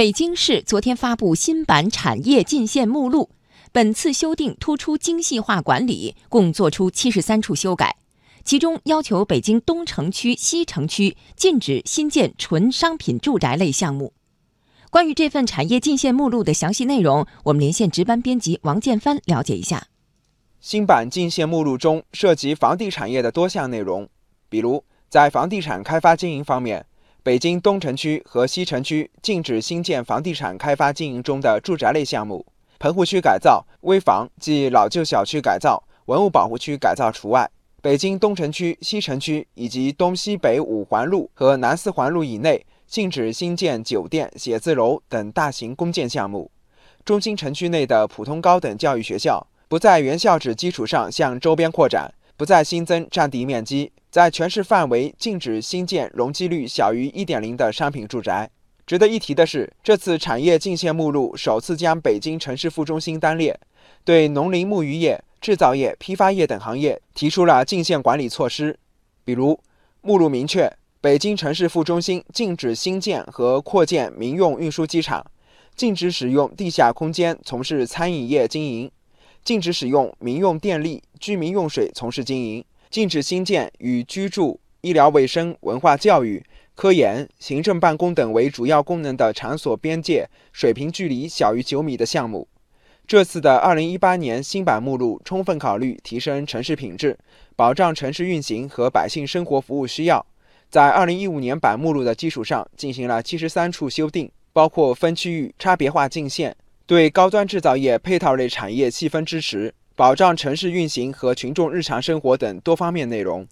北京市昨天发布新版产业进线目录，本次修订突出精细化管理，共作出七十三处修改。其中要求北京东城区、西城区禁止新建纯商品住宅类项目。关于这份产业进线目录的详细内容，我们连线值班编辑王建帆了解一下。新版进线目录中涉及房地产业的多项内容，比如在房地产开发经营方面。北京东城区和西城区禁止新建房地产开发经营中的住宅类项目，棚户区改造、危房即老旧小区改造、文物保护区改造除外。北京东城区、西城区以及东西北五环路和南四环路以内禁止新建酒店、写字楼等大型公建项目。中心城区内的普通高等教育学校不在原校址基础上向周边扩展，不再新增占地面积。在全市范围禁止新建容积率小于一点零的商品住宅。值得一提的是，这次产业进线目录首次将北京城市副中心单列，对农林牧渔业、制造业、批发业等行业提出了进线管理措施。比如，目录明确，北京城市副中心禁止新建和扩建民用运输机场，禁止使用地下空间从事餐饮业经营，禁止使用民用电力、居民用水从事经营。禁止新建与居住、医疗卫生、文化教育、科研、行政办公等为主要功能的场所边界水平距离小于九米的项目。这次的二零一八年新版目录充分考虑提升城市品质、保障城市运行和百姓生活服务需要，在二零一五年版目录的基础上进行了七十三处修订，包括分区域差别化进线、对高端制造业配套类产业细分支持。保障城市运行和群众日常生活等多方面内容。